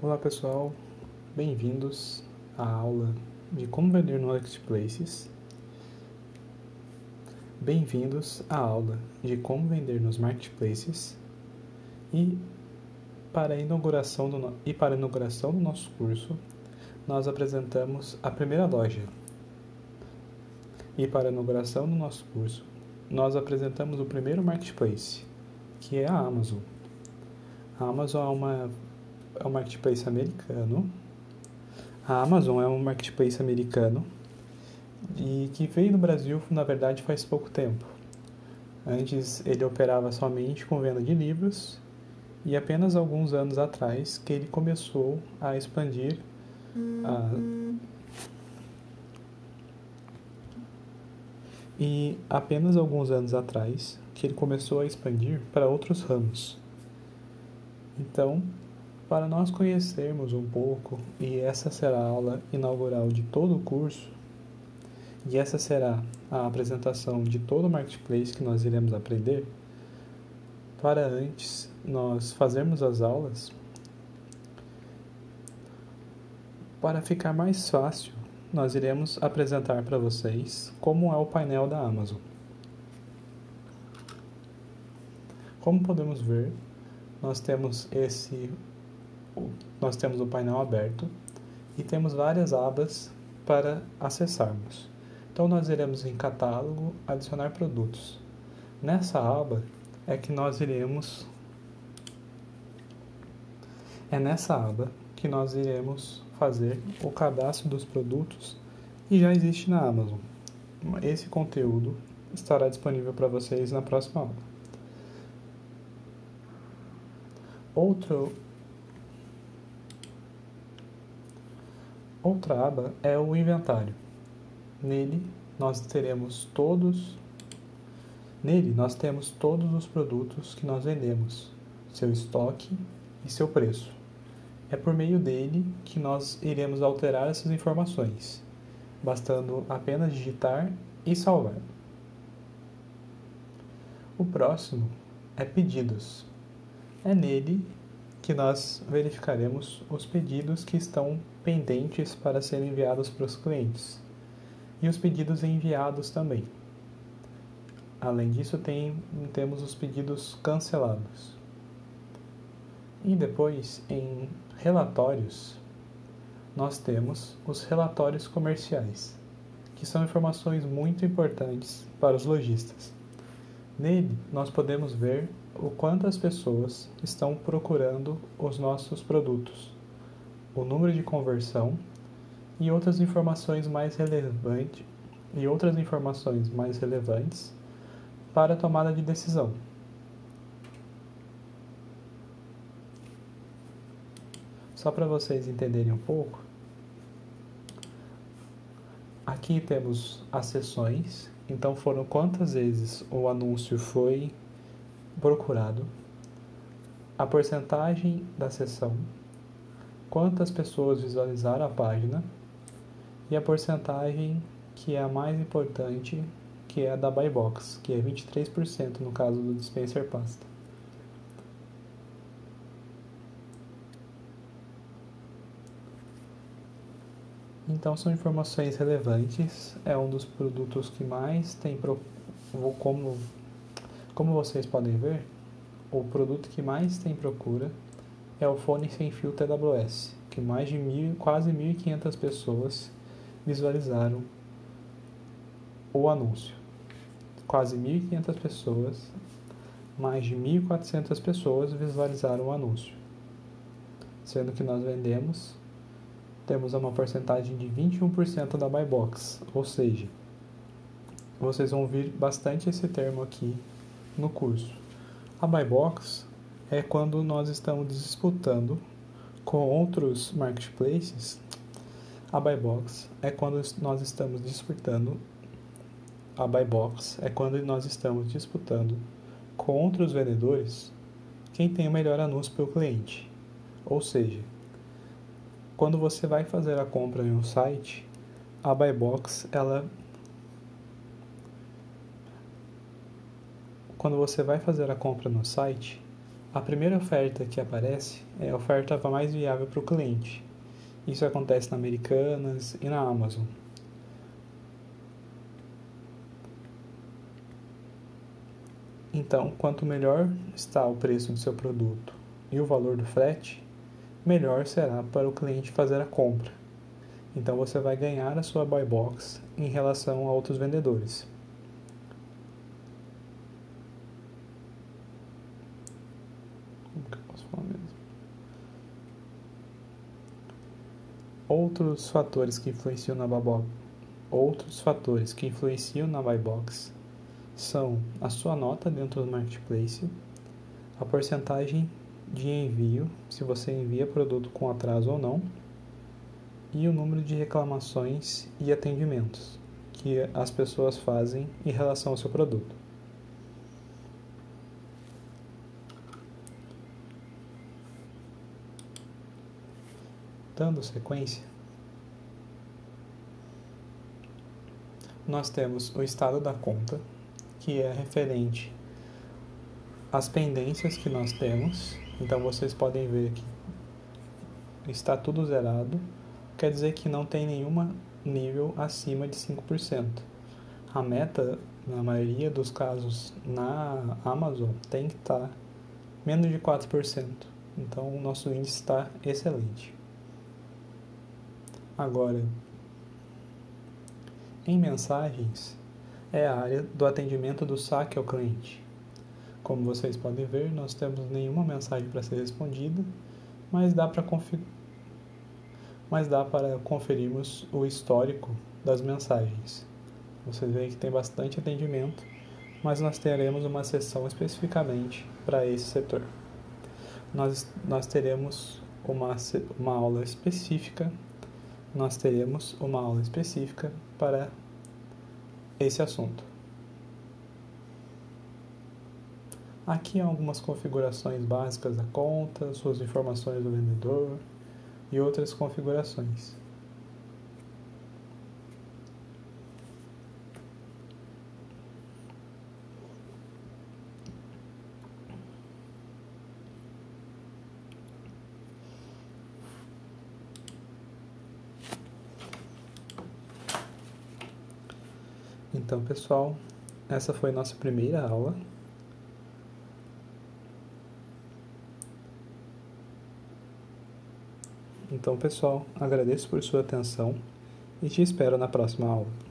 Olá pessoal, bem-vindos à aula de como vender no Marketplaces. Bem-vindos à aula de como vender nos marketplaces e para a inauguração do, e para inauguração do nosso curso, nós apresentamos a primeira loja. E para a inauguração do nosso curso, nós apresentamos o primeiro marketplace, que é a Amazon. A Amazon é uma é um marketplace americano. A Amazon é um marketplace americano e que veio no Brasil, na verdade, faz pouco tempo. Antes ele operava somente com venda de livros e apenas alguns anos atrás que ele começou a expandir a... e apenas alguns anos atrás que ele começou a expandir para outros ramos. Então, para nós conhecermos um pouco, e essa será a aula inaugural de todo o curso, e essa será a apresentação de todo o marketplace que nós iremos aprender, para antes nós fazermos as aulas, para ficar mais fácil, nós iremos apresentar para vocês como é o painel da Amazon. Como podemos ver, nós temos esse nós temos o painel aberto e temos várias abas para acessarmos. Então nós iremos em catálogo adicionar produtos. Nessa aba é que nós iremos é nessa aba que nós iremos fazer o cadastro dos produtos e já existe na Amazon. Esse conteúdo estará disponível para vocês na próxima aula. Outro Outra aba é o inventário. Nele nós teremos todos Nele nós temos todos os produtos que nós vendemos, seu estoque e seu preço. É por meio dele que nós iremos alterar essas informações, bastando apenas digitar e salvar. O próximo é pedidos. É nele que nós verificaremos os pedidos que estão pendentes para serem enviados para os clientes e os pedidos enviados também. Além disso, tem, temos os pedidos cancelados. E depois, em relatórios, nós temos os relatórios comerciais, que são informações muito importantes para os lojistas. Nele, nós podemos ver o quanto as pessoas estão procurando os nossos produtos, o número de conversão e outras informações mais relevantes e outras informações mais relevantes para a tomada de decisão. Só para vocês entenderem um pouco, aqui temos as sessões então foram quantas vezes o anúncio foi procurado, a porcentagem da sessão, quantas pessoas visualizaram a página e a porcentagem que é a mais importante, que é a da buy box, que é 23% no caso do dispenser pasta. Então são informações relevantes, é um dos produtos que mais tem pro... como como vocês podem ver, o produto que mais tem procura é o fone sem fio TWS, que mais de mil, quase 1.500 pessoas visualizaram o anúncio. Quase 1.500 pessoas, mais de 1.400 pessoas visualizaram o anúncio, sendo que nós vendemos temos uma porcentagem de 21% da buy box, ou seja, vocês vão ouvir bastante esse termo aqui no curso. A buy box é quando nós estamos disputando com outros marketplaces. A buy box é quando nós estamos disputando a buy box é quando nós estamos disputando com outros vendedores quem tem o melhor anúncio para o cliente. Ou seja, quando você vai fazer a compra em um site, a buy box ela quando você vai fazer a compra no site, A primeira oferta que aparece é a oferta mais viável para o cliente. Isso acontece na Americanas e na Amazon. Então, quanto melhor está o preço do seu produto e o valor do frete, melhor será para o cliente fazer a compra. Então você vai ganhar a sua buy box em relação a outros vendedores. Outros fatores que influenciam na buy box, outros fatores que influenciam na buy box são a sua nota dentro do marketplace, a porcentagem de envio, se você envia produto com atraso ou não, e o número de reclamações e atendimentos que as pessoas fazem em relação ao seu produto. Dando sequência, nós temos o estado da conta, que é referente às pendências que nós temos. Então vocês podem ver que está tudo zerado, quer dizer que não tem nenhuma nível acima de 5%. A meta, na maioria dos casos na Amazon, tem que estar menos de 4%. Então o nosso índice está excelente. Agora, em mensagens, é a área do atendimento do saque ao cliente. Como vocês podem ver, nós temos nenhuma mensagem para ser respondida, mas dá para mas dá para conferirmos o histórico das mensagens. Vocês veem que tem bastante atendimento, mas nós teremos uma sessão especificamente para esse setor. Nós, nós teremos uma, uma aula específica, nós teremos uma aula específica para esse assunto. Aqui algumas configurações básicas da conta, suas informações do vendedor e outras configurações. Então, pessoal, essa foi nossa primeira aula. Então, pessoal, agradeço por sua atenção e te espero na próxima aula.